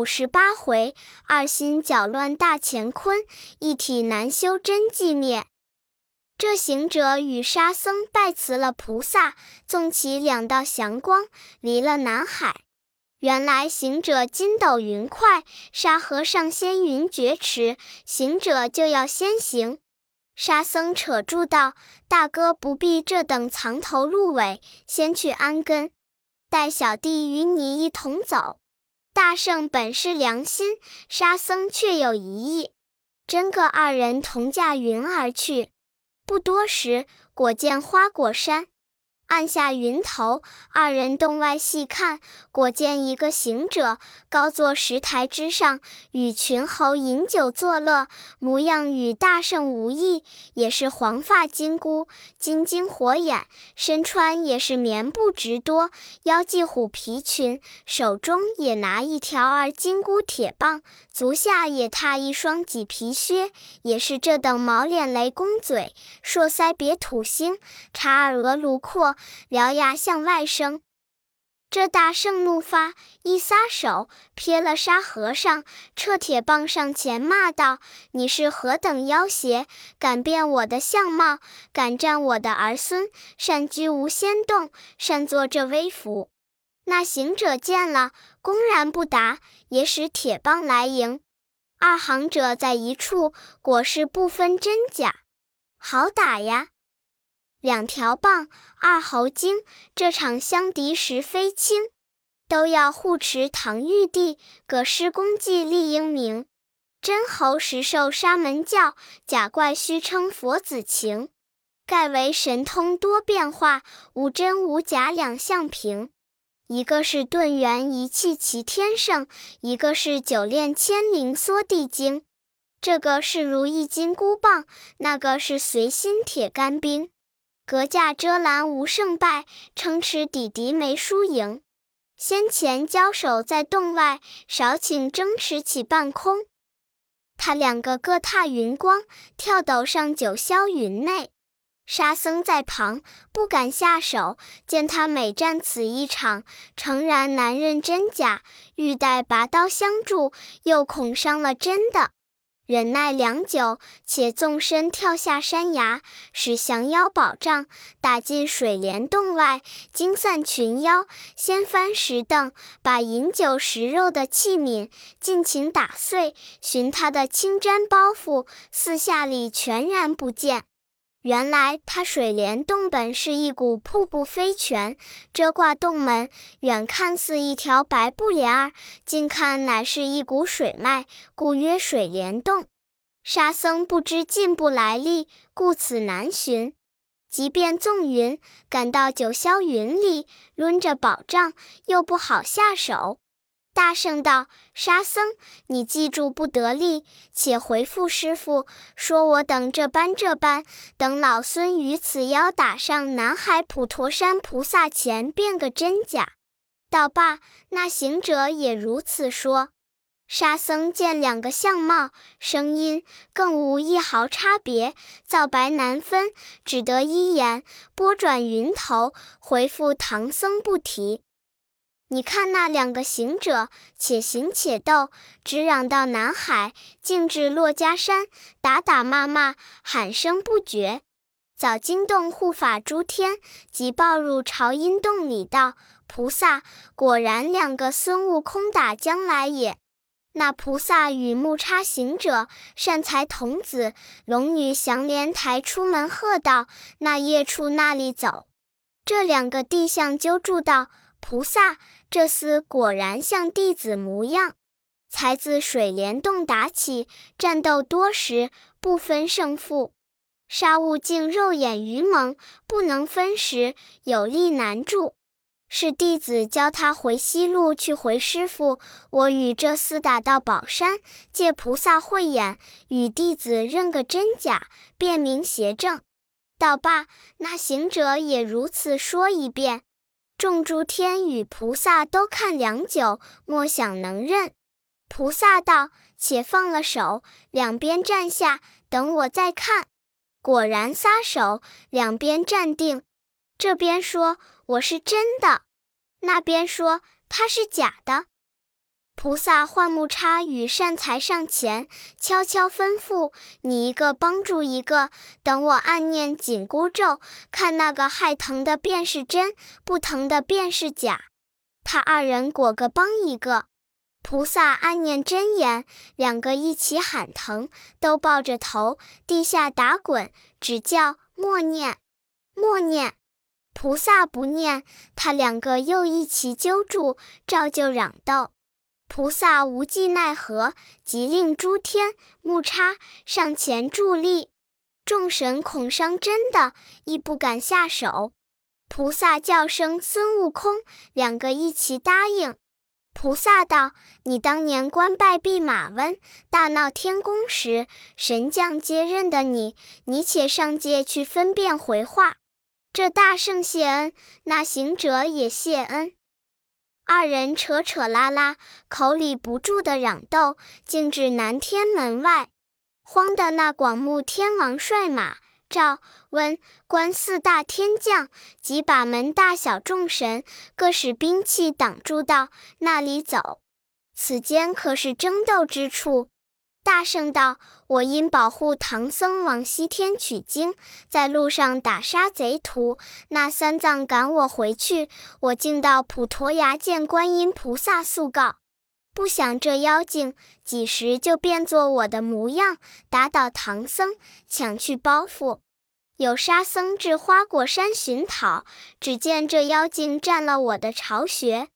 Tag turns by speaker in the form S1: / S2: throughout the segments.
S1: 五十八回，二心搅乱大乾坤，一体难修真寂灭。这行者与沙僧拜辞了菩萨，纵起两道祥光，离了南海。原来行者筋斗云快，沙和尚先云绝迟，行者就要先行。沙僧扯住道：“大哥不必这等藏头露尾，先去安根，待小弟与你一同走。”大圣本是良心，沙僧却有疑意，真个二人同驾云而去。不多时，果见花果山。按下云头，二人洞外细看，果见一个行者高坐石台之上，与群猴饮酒作乐，模样与大圣无异，也是黄发金箍，金睛火眼，身穿也是棉布直多，腰系虎皮裙，手中也拿一条二金箍铁棒，足下也踏一双麂皮靴，也是这等毛脸雷公嘴，硕腮别土星，茶耳额颅阔。獠牙向外生，这大圣怒发，一撒手，撇了沙和尚，撤铁棒上前骂道：“你是何等妖邪，敢变我的相貌，敢占我的儿孙，擅居无仙洞，擅作这威服！”那行者见了，公然不答，也使铁棒来迎。二行者在一处，果是不分真假，好打呀！两条棒，二猴精，这场相敌实非轻，都要护持唐玉帝，葛施功绩立英名。真猴实受沙门教，假怪虚称佛子情，盖为神通多变化，无真无假两相平。一个是顿圆一气齐天圣，一个是九炼千灵缩地精。这个是如意金箍棒，那个是随心铁干冰。隔架遮拦无胜败，称持抵敌没输赢。先前交手在洞外，少顷争持起半空。他两个各踏云光，跳斗上九霄云内。沙僧在旁不敢下手，见他每战此一场，诚然难认真假，欲待拔刀相助，又恐伤了真的。忍耐良久，且纵身跳下山崖，使降妖宝杖打进水帘洞外，惊散群妖。掀翻石凳，把饮酒食肉的器皿尽情打碎。寻他的青毡包袱，四下里全然不见。原来他水帘洞本是一股瀑布飞泉，遮挂洞门，远看似一条白布帘儿，近看乃是一股水脉，故曰水帘洞。沙僧不知进步来历，故此难寻。即便纵云赶到九霄云里，抡着宝杖又不好下手。大圣道：“沙僧，你记住不得力，且回复师傅，说我等这般这般，等老孙与此妖打上南海普陀山菩萨前，辨个真假。”道罢，那行者也如此说。沙僧见两个相貌、声音更无一毫差别，皂白难分，只得一言拨转云头，回复唐僧不提。你看那两个行者，且行且斗，直嚷到南海，径至珞珈山，打打骂骂，喊声不绝，早惊动护法诸天，即报入朝阴洞里道：“菩萨，果然两个孙悟空打将来也。”那菩萨与木叉行者、善财童子、龙女降莲台出门喝道：“那夜处那里走？”这两个地相揪住道：“菩萨。”这厮果然像弟子模样，才自水帘洞打起，战斗多时，不分胜负。沙悟净肉眼愚蒙，不能分时，有力难助。是弟子教他回西路去回师傅。我与这厮打到宝山，借菩萨慧眼，与弟子认个真假，辨明邪正。道罢，那行者也如此说一遍。众诸天与菩萨都看良久，莫想能认。菩萨道：“且放了手，两边站下，等我再看。”果然撒手，两边站定。这边说：“我是真的。”那边说：“他是假的。”菩萨唤木叉与善财上前，悄悄吩咐：“你一个帮助一个，等我暗念紧箍咒，看那个害疼的便是真，不疼的便是假。”他二人果个帮一个。菩萨暗念真言，两个一起喊疼，都抱着头地下打滚，只叫默念，默念。菩萨不念，他两个又一起揪住，照旧嚷道。菩萨无计奈何，即令诸天木叉上前助力。众神恐伤真的，亦不敢下手。菩萨叫声孙悟空，两个一齐答应。菩萨道：“你当年官拜弼马温，大闹天宫时，神将皆认得你，你且上界去分辨回话。这大圣谢恩，那行者也谢恩。”二人扯扯拉拉，口里不住的嚷斗，竟至南天门外。慌的那广目天王率马、赵、温、关四大天将即把门大小众神，各使兵器挡住道：“那里走？此间可是争斗之处？”大圣道：“我因保护唐僧往西天取经，在路上打杀贼徒，那三藏赶我回去，我竟到普陀崖见观音菩萨诉告。不想这妖精几时就变作我的模样，打倒唐僧，抢去包袱。有沙僧至花果山寻讨，只见这妖精占了我的巢穴。”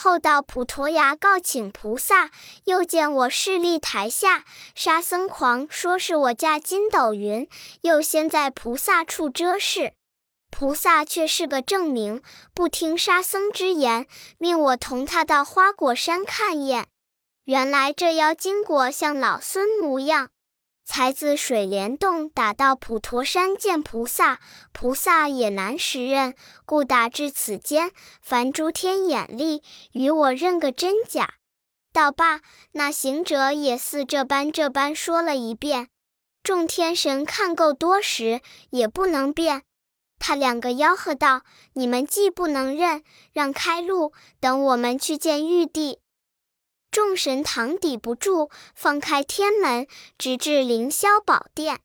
S1: 后到普陀崖告请菩萨，又见我势力台下，沙僧狂说是我驾筋斗云，又先在菩萨处遮事。菩萨却是个正明，不听沙僧之言，命我同他到花果山看验。原来这妖精果像老孙模样。才自水帘洞打到普陀山见菩萨，菩萨也难识认，故打至此间，凡诸天眼力，与我认个真假。道罢，那行者也似这般这般说了一遍。众天神看够多时，也不能辨。他两个吆喝道：“你们既不能认，让开路，等我们去见玉帝。”众神堂抵不住，放开天门，直至凌霄宝殿。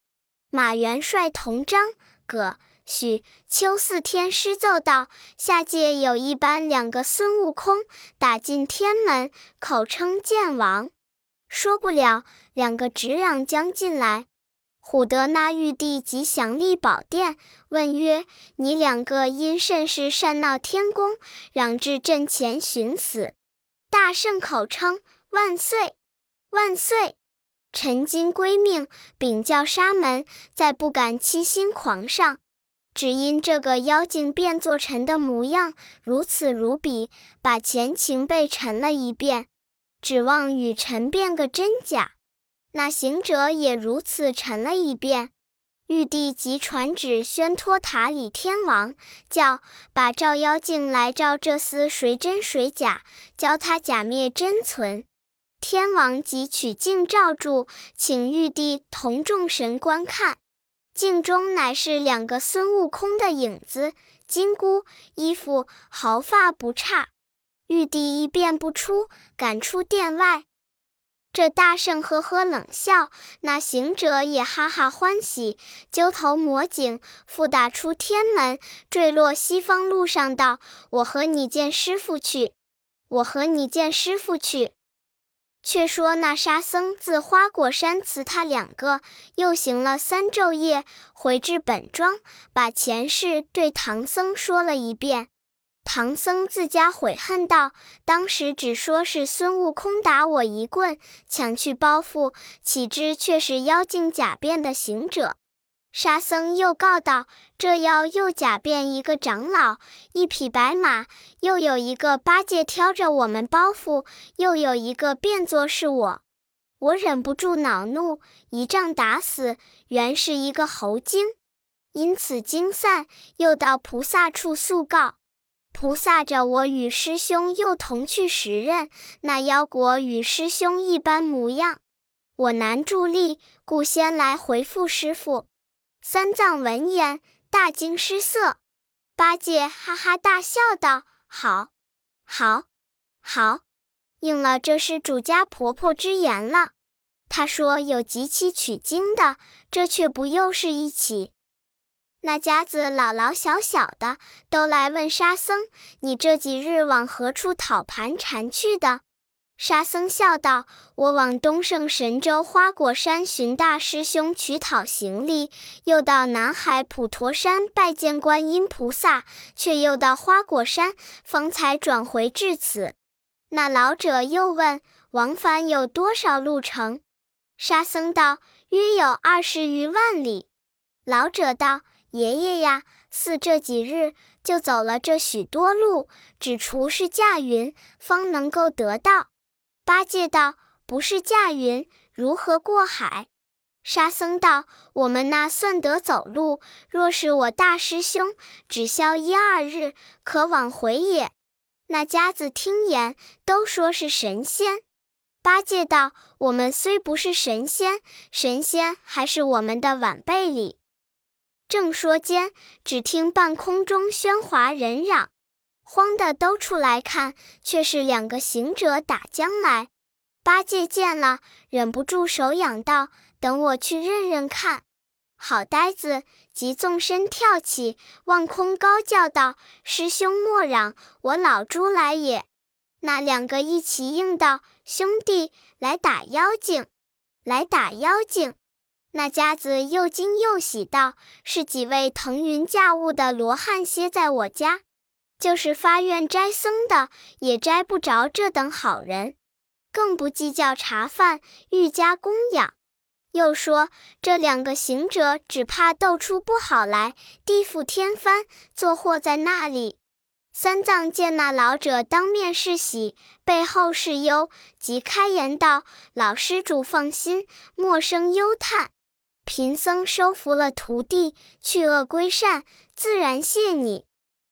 S1: 马元帅同张、葛、许、秋四天师奏道：“下界有一班两个孙悟空，打进天门，口称剑王。说不了，两个直嚷将进来。唬得那玉帝即降立宝殿，问曰：‘你两个因甚事擅闹天宫，嚷至阵前寻死？’”大圣口称万岁万岁，臣今归命禀教沙门，再不敢欺心狂上，只因这个妖精变作臣的模样，如此如彼，把前情被陈了一遍，指望与臣辨个真假。那行者也如此陈了一遍。玉帝即传旨宣托塔李天王，叫把照妖镜来照这厮谁真谁假，教他假灭真存。天王即取镜照住，请玉帝同众神观看。镜中乃是两个孙悟空的影子，金箍衣服毫发不差。玉帝一辨不出，赶出殿外。这大圣呵呵冷笑，那行者也哈哈欢喜，揪头抹颈，复打出天门，坠落西方路上，道：“我和你见师傅去，我和你见师傅去。”却说那沙僧自花果山辞他两个，又行了三昼夜，回至本庄，把前事对唐僧说了一遍。唐僧自家悔恨道：“当时只说是孙悟空打我一棍，抢去包袱，岂知却是妖精假变的行者。”沙僧又告道：“这妖又假变一个长老，一匹白马，又有一个八戒挑着我们包袱，又有一个变作是我。我忍不住恼怒，一杖打死，原是一个猴精。因此惊散，又到菩萨处诉告。”菩萨着我与师兄又同去时任，那妖果与师兄一般模样，我难助力，故先来回复师傅。三藏闻言大惊失色，八戒哈哈大笑道：“好，好，好！”应了这是主家婆婆之言了。她说有集齐取经的，这却不又是一起。那家子老老小小的都来问沙僧：“你这几日往何处讨盘缠去的？”沙僧笑道：“我往东胜神州花果山寻大师兄取讨行李，又到南海普陀山拜见观音菩萨，却又到花果山，方才转回至此。”那老者又问：“往返有多少路程？”沙僧道：“约有二十余万里。”老者道。爷爷呀，似这几日就走了这许多路，只除是驾云，方能够得到。八戒道：“不是驾云，如何过海？”沙僧道：“我们那算得走路，若是我大师兄，只消一二日，可往回也。”那家子听言，都说是神仙。八戒道：“我们虽不是神仙，神仙还是我们的晚辈里。”正说间，只听半空中喧哗人嚷，慌的都出来看，却是两个行者打将来。八戒见了，忍不住手痒道：“等我去认认看。”好呆子，即纵身跳起，望空高叫道：“师兄莫嚷，我老猪来也！”那两个一齐应道：“兄弟，来打妖精，来打妖精。”那家子又惊又喜道：“是几位腾云驾雾的罗汉歇在我家，就是发愿斋僧的，也摘不着这等好人，更不计较茶饭，愈加供养。又说这两个行者只怕斗出不好来，地覆天翻，坐祸在那里。”三藏见那老者当面是喜，背后是忧，即开言道：“老施主放心，莫生忧叹。”贫僧收服了徒弟，去恶归善，自然谢你。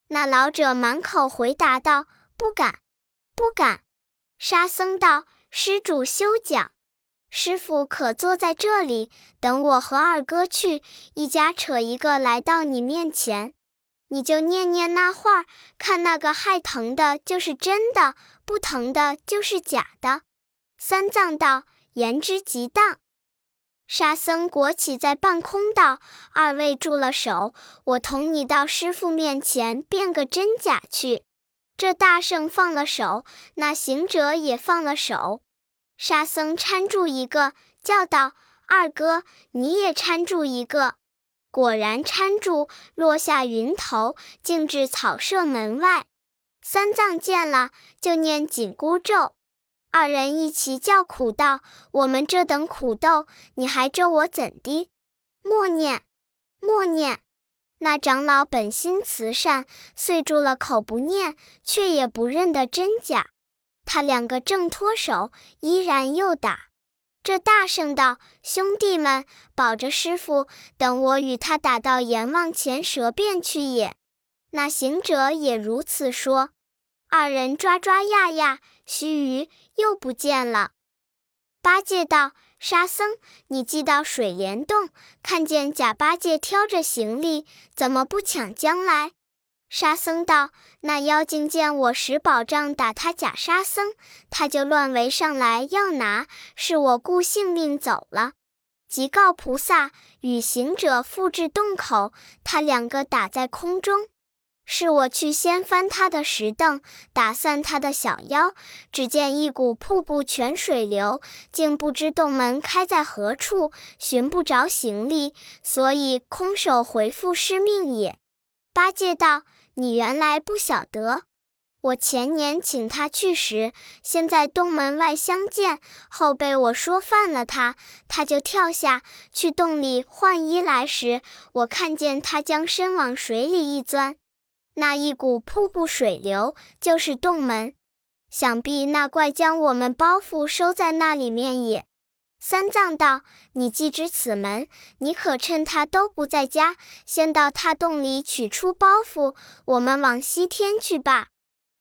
S1: 那老者满口回答道：“不敢，不敢。”沙僧道：“施主休讲，师傅可坐在这里，等我和二哥去，一家扯一个来到你面前，你就念念那话，看那个害疼的就是真的，不疼的就是假的。”三藏道：“言之极当。”沙僧裹起在半空道：“二位住了手，我同你到师傅面前辨个真假去。”这大圣放了手，那行者也放了手。沙僧搀住一个，叫道：“二哥，你也搀住一个。”果然搀住，落下云头，径至草舍门外。三藏见了，就念紧箍咒。二人一齐叫苦道：“我们这等苦斗，你还咒我怎的？”默念，默念。那长老本心慈善，遂住了口不念，却也不认得真假。他两个正脱手，依然又打。这大圣道：“兄弟们，保着师傅，等我与他打到阎王前蛇便去也。”那行者也如此说。二人抓抓压压，须臾又不见了。八戒道：“沙僧，你既到水帘洞，看见假八戒挑着行李，怎么不抢将来？”沙僧道：“那妖精见我使宝杖打他假沙僧，他就乱围上来要拿，是我顾性命走了。即告菩萨，与行者复至洞口，他两个打在空中。”是我去掀翻他的石凳，打散他的小妖。只见一股瀑布泉水流，竟不知洞门开在何处，寻不着行李，所以空手回复师命也。八戒道：“你原来不晓得，我前年请他去时，先在洞门外相见，后被我说犯了他，他就跳下去洞里换衣来时，我看见他将身往水里一钻。”那一股瀑布水流就是洞门，想必那怪将我们包袱收在那里面也。三藏道：“你既知此门，你可趁他都不在家，先到他洞里取出包袱，我们往西天去吧。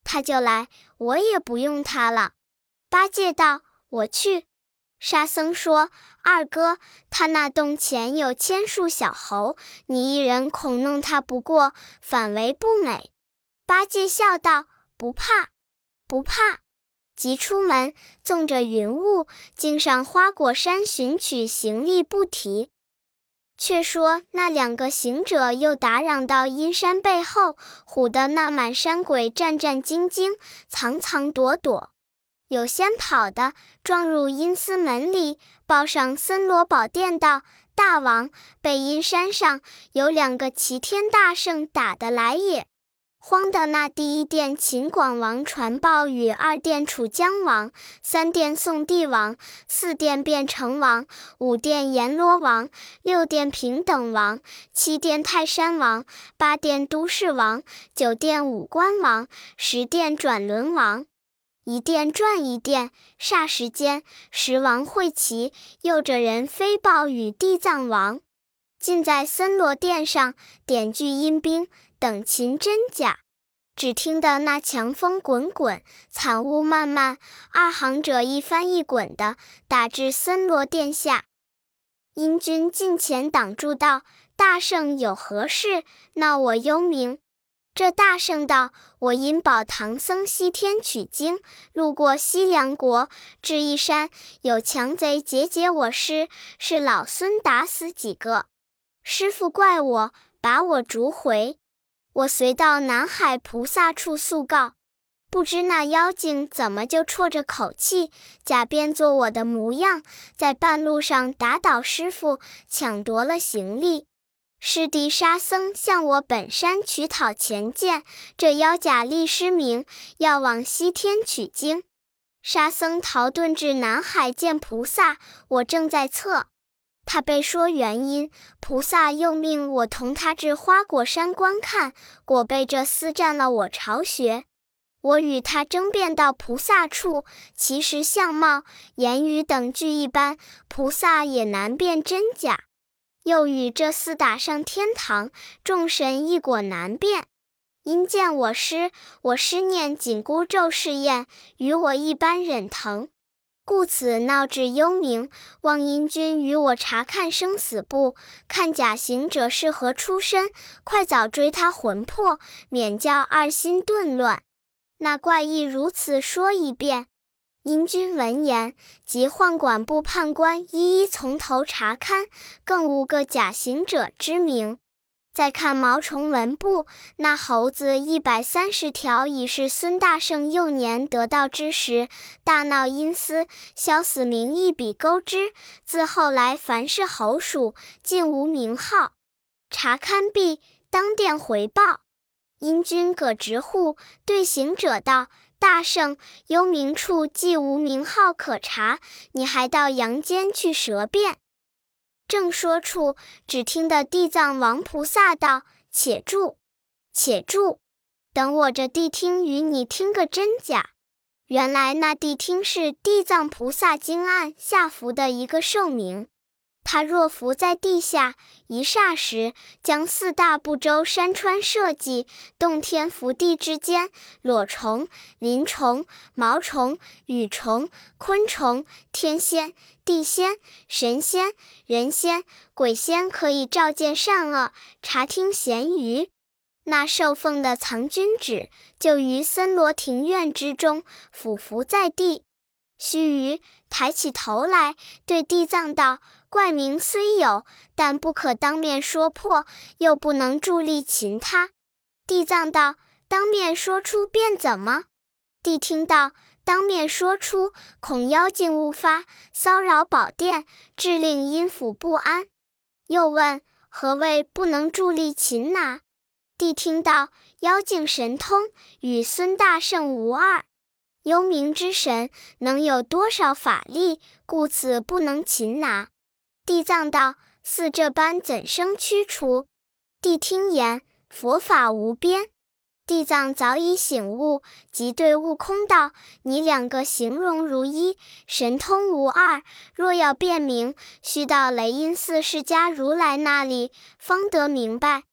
S1: 他就来，我也不用他了。”八戒道：“我去。”沙僧说：“二哥，他那洞前有千数小猴，你一人恐弄他不过，反为不美。”八戒笑道：“不怕，不怕，即出门，纵着云雾，径上花果山寻取行李不提。却说那两个行者又打扰到阴山背后，唬得那满山鬼战战兢兢，藏藏躲躲。有先跑的，撞入阴司门里，报上森罗宝殿道：“大王，背阴山上有两个齐天大圣打得来也。”慌的那第一殿秦广王传报与二殿楚江王，三殿宋帝王，四殿变成王，五殿阎罗王，六殿平等王，七殿泰山王，八殿都市王，九殿五官王，十殿转轮王。一殿转一殿，霎时间，十王会齐，又着人飞报与地藏王，尽在森罗殿上点聚阴兵。等擒真假，只听得那强风滚滚，惨雾漫漫，二行者一翻一滚的打至森罗殿下。阴君近前挡住道：“大圣有何事，闹我幽冥？”这大圣道：“我因保唐僧西天取经，路过西凉国，至一山，有强贼劫劫我师，是老孙打死几个，师傅怪我，把我逐回。”我随到南海菩萨处诉告，不知那妖精怎么就啜着口气，假变作我的模样，在半路上打倒师傅，抢夺了行李。师弟沙僧向我本山取讨钱剑，这妖假立师名，要往西天取经。沙僧逃遁至南海见菩萨，我正在侧。他被说原因，菩萨又命我同他至花果山观看，果被这厮占了我巢穴。我与他争辩到菩萨处，其实相貌、言语等俱一般，菩萨也难辨真假。又与这厮打上天堂，众神亦果难辨。因见我师，我师念紧箍咒试验，与我一般忍疼。故此闹至幽冥，望阴君与我查看生死簿，看假行者是何出身，快早追他魂魄，免教二心顿乱。那怪异如此说一遍。阴君闻言，即唤管部判官一一从头查勘，更无个假行者之名。再看毛虫文部，那猴子一百三十条，已是孙大圣幼年得道之时，大闹阴司，消死名一笔勾之。自后来，凡是猴鼠，尽无名号。查勘毕，当殿回报。阴君葛直户对行者道：“大圣，幽冥处既无名号可查，你还到阳间去舌辩。”正说处，只听得地藏王菩萨道：“且住，且住，等我这谛听与你听个真假。”原来那谛听是地藏菩萨经案下伏的一个寿名。他若伏在地下，一霎时，将四大部洲山川社稷、洞天福地之间，裸虫、鳞虫、毛虫、羽虫、昆虫、天仙、地仙、神仙、人仙、鬼仙，可以照见善恶，察听闲鱼。那受奉的藏君旨，就于森罗庭院之中，俯伏在地。须臾，抬起头来，对地藏道。怪名虽有，但不可当面说破，又不能助力擒他。地藏道：“当面说出便怎么？”谛听道：“当面说出，恐妖精误发，骚扰宝殿，致令阴府不安。”又问：“何谓不能助力擒拿？”谛听道：“妖精神通，与孙大圣无二。幽冥之神能有多少法力？故此不能擒拿。”地藏道：“似这般怎生驱除？”谛听言：“佛法无边。”地藏早已醒悟，即对悟空道：“你两个形容如一，神通无二。若要辨明，须到雷音寺释迦如来那里，方得明白。”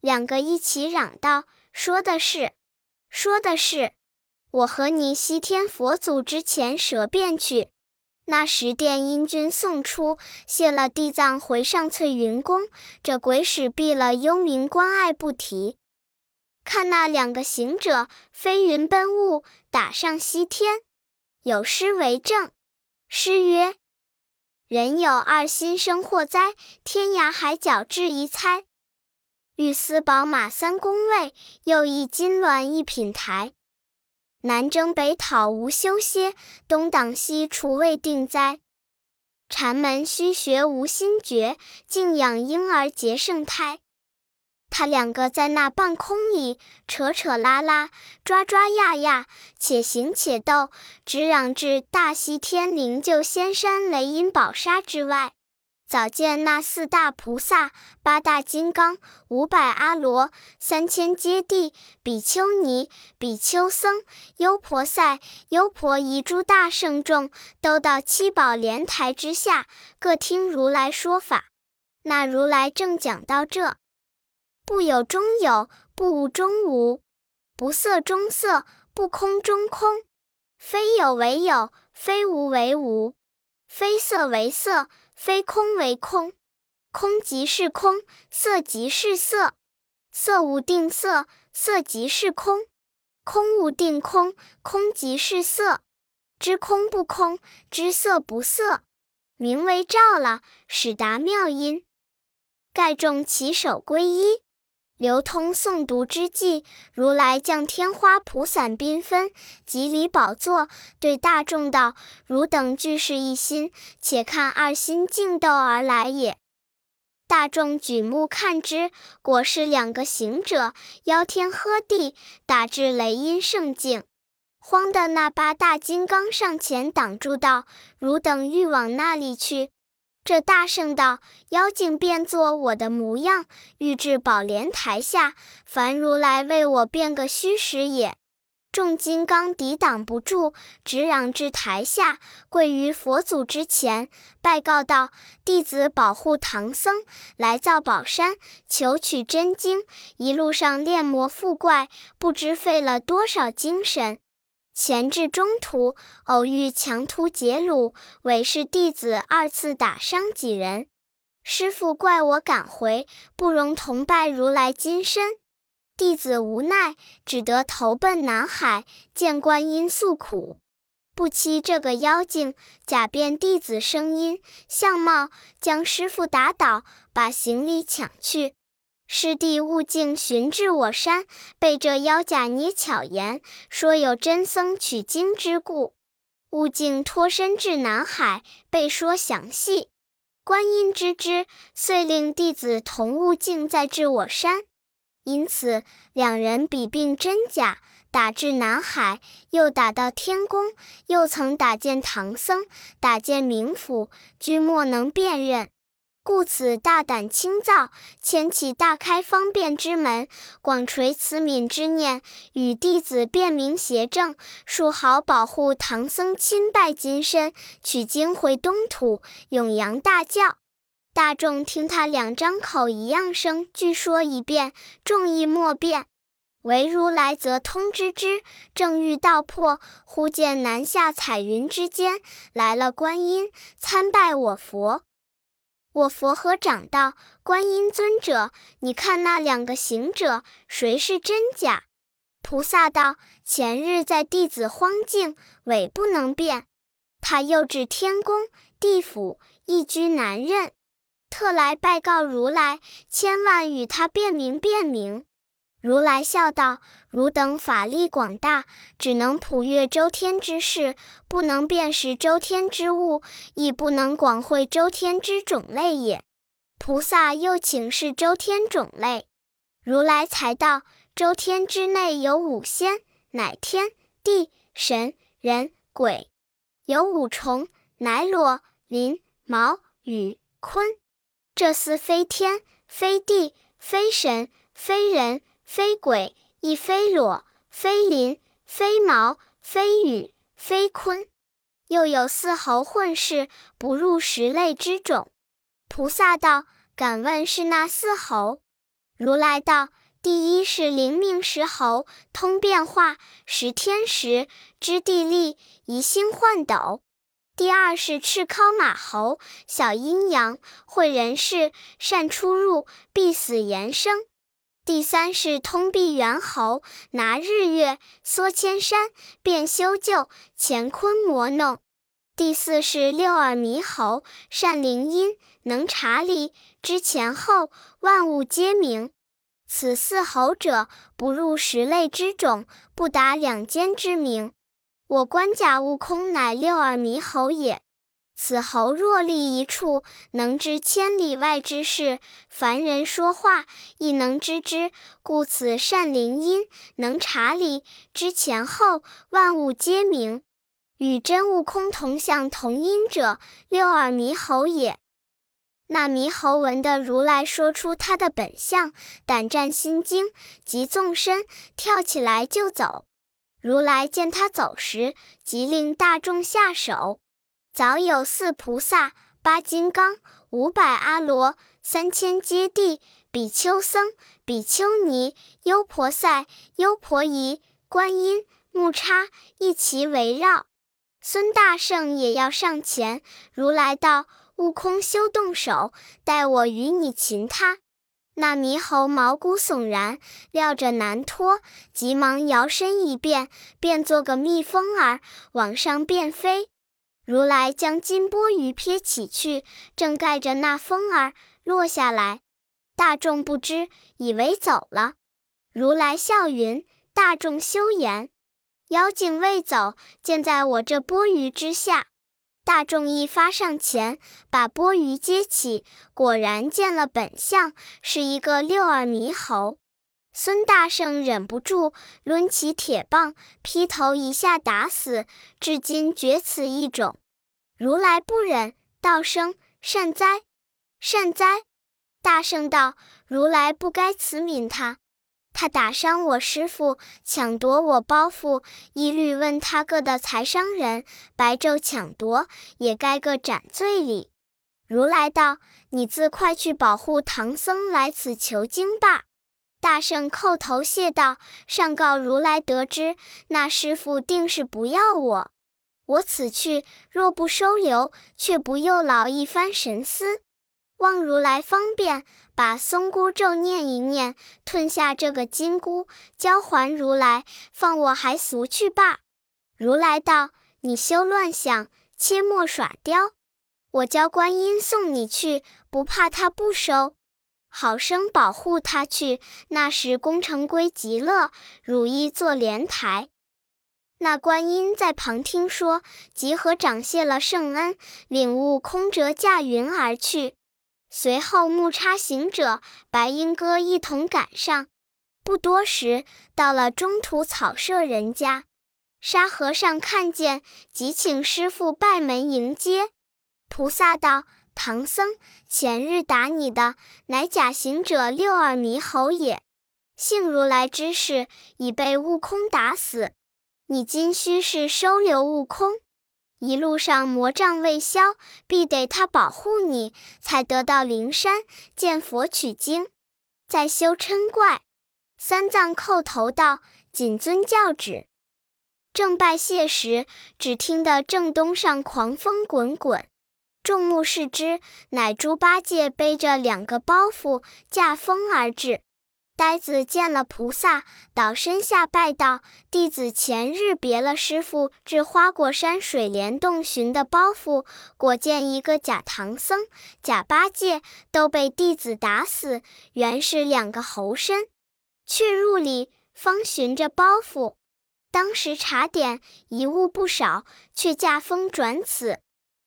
S1: 两个一起嚷道：“说的是，说的是！我和你西天佛祖之前舌辩去。”那时，殿阴君送出，谢了地藏，回上翠云宫。这鬼使闭了幽冥关爱不提。看那两个行者飞云奔雾，打上西天。有诗为证。诗曰：“人有二心生祸灾，天涯海角质疑猜。欲思宝马三宫位，又忆金銮一品台。南征北讨无休歇，东挡西除未定哉。禅门虚学无心觉，静养婴儿结圣胎。”他两个在那半空里扯扯拉拉，抓抓压压，且行且斗，直嚷至大西天灵鹫仙山雷音宝沙之外。早见那四大菩萨、八大金刚、五百阿罗、三千揭谛、比丘尼、比丘僧、优婆塞、优婆夷诸大圣众，都到七宝莲台之下，各听如来说法。那如来正讲到这。不有中有，不无中无，不色中色，不空中空，非有为有，非无为无，非色为色，非空为空。空即是空，色即是色，色无定色，色即是空；空无定空，空即是色。知空不空，知色不色，名为照了，始达妙音。盖众起首归一。流通诵读之际，如来降天花普伞缤纷，即离宝座，对大众道：“汝等俱是一心，且看二心竞斗而来也。”大众举目看之，果是两个行者，邀天喝地，打至雷音圣境。慌的那八大金刚上前挡住道：“汝等欲往那里去？”这大圣道：“妖精变作我的模样，欲至宝莲台下，凡如来为我变个虚实也。”众金刚抵挡不住，直嚷至台下，跪于佛祖之前，拜告道：“弟子保护唐僧来造宝山，求取真经，一路上炼魔附怪，不知费了多少精神。”前至中途，偶遇强徒劫虏，委是弟子二次打伤几人。师傅怪我赶回，不容同拜如来金身。弟子无奈，只得投奔南海，见观音诉苦。不期这个妖精假变弟子声音相貌，将师傅打倒，把行李抢去。师弟悟净寻至我山，被这妖假捏巧言，说有真僧取经之故。悟净脱身至南海，被说详细。观音知之，遂令弟子同悟净再至我山。因此两人比并真假，打至南海，又打到天宫，又曾打见唐僧，打见冥府，均莫能辨认。故此大胆清造，牵起大开方便之门，广垂慈悯之念，与弟子辨明邪正，树好保护唐僧亲拜金身，取经回东土，永扬大教。大众听他两张口一样声，据说一遍，众亦莫辩。唯如来则通知之，正欲道破，忽见南下彩云之间来了观音，参拜我佛。我佛和长道：“观音尊者，你看那两个行者，谁是真假？”菩萨道：“前日在弟子荒境，委不能变。他又至天宫地府，一居难认，特来拜告如来，千万与他辨明辨明。”如来笑道：“汝等法力广大，只能普阅周天之事，不能辨识周天之物，亦不能广会周天之种类也。菩萨又请示周天种类，如来才道：周天之内有五仙，乃天地神人鬼；有五虫，乃裸鳞毛羽鲲。这厮非天非地非神非人。”非鬼，亦非裸，非鳞，非毛，非羽，非鲲，又有四猴混世，不入十类之种。菩萨道：“敢问是那四猴？”如来道：“第一是灵命石猴，通变化，识天时，知地利，移星换斗；第二是赤尻马猴，晓阴阳，会人事，善出入，必死延生。”第三是通臂猿猴，拿日月缩千山，变修旧，乾坤魔弄；第四是六耳猕猴，善灵音，能察理，知前后，万物皆明。此四猴者，不入十类之种，不达两间之名。我观甲悟空乃六耳猕猴也。此猴若立一处，能知千里外之事；凡人说话，亦能知之。故此善灵音，能察理，知前后，万物皆明。与真悟空同相同音者，六耳猕猴也。那猕猴闻得如来说出他的本相，胆战心惊，即纵身跳起来就走。如来见他走时，即令大众下手。早有四菩萨、八金刚、五百阿罗、三千揭谛、比丘僧、比丘尼、优婆塞、优婆夷、观音、木叉一齐围绕。孙大圣也要上前，如来道。悟空休动手，待我与你擒他。那猕猴毛骨悚然，料着难脱，急忙摇身一变，变做个蜜蜂儿，往上便飞。如来将金钵盂撇起去，正盖着那风儿落下来。大众不知，以为走了。如来笑云：“大众休言，妖精未走，见在我这钵盂之下。”大众一发上前，把钵盂接起，果然见了本相，是一个六耳猕猴。孙大圣忍不住，抡起铁棒，劈头一下打死，至今绝此一种。如来不忍，道声善哉，善哉。大圣道：如来不该慈悯他。他打伤我师傅，抢夺我包袱，一律问他个的财商人，白昼抢夺，也该个斩罪礼。如来道：“你自快去保护唐僧来此求经吧。”大圣叩头谢道：“上告如来得知，那师傅定是不要我。我此去若不收留，却不又劳一番神思。望如来方便。”把松箍咒念一念，吞下这个金箍，交还如来，放我还俗去罢。如来道：“你休乱想，切莫耍刁。我教观音送你去，不怕他不收，好生保护他去。那时功成归极乐，汝意坐莲台。”那观音在旁听说，即合掌谢了圣恩，领悟空折驾云而去。随后，木叉行者、白鹰哥一同赶上。不多时，到了中土草舍人家。沙和尚看见，即请师傅拜门迎接。菩萨道：“唐僧，前日打你的，乃假行者六耳猕猴也。幸如来之事，已被悟空打死。你今须是收留悟空。”一路上魔障未消，必得他保护你，才得到灵山见佛取经，再修嗔怪。三藏叩头道：“谨遵教旨。”正拜谢时，只听得正东上狂风滚滚，众目视之，乃猪八戒背着两个包袱驾风而至。呆子见了菩萨，倒身下拜道：“弟子前日别了师傅，至花果山水帘洞寻的包袱，果见一个假唐僧、假八戒，都被弟子打死，原是两个猴身。却入里方寻着包袱，当时查点，遗物不少，却驾风转此，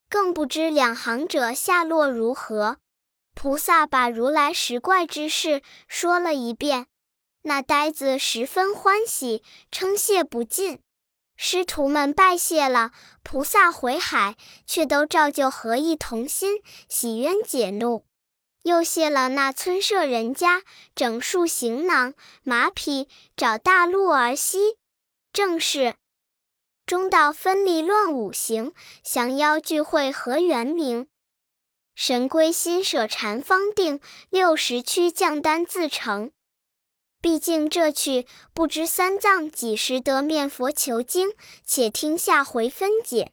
S1: 更不知两行者下落如何。”菩萨把如来识怪之事说了一遍，那呆子十分欢喜，称谢不尽。师徒们拜谢了，菩萨回海，却都照旧合意同心，洗冤解怒。又谢了那村舍人家，整束行囊、马匹，找大路而西。正是中道分离乱五行，降妖聚会合元明。神龟心舍禅方定，六十躯降丹自成。毕竟这曲，不知三藏几时得面佛求经，且听下回分解。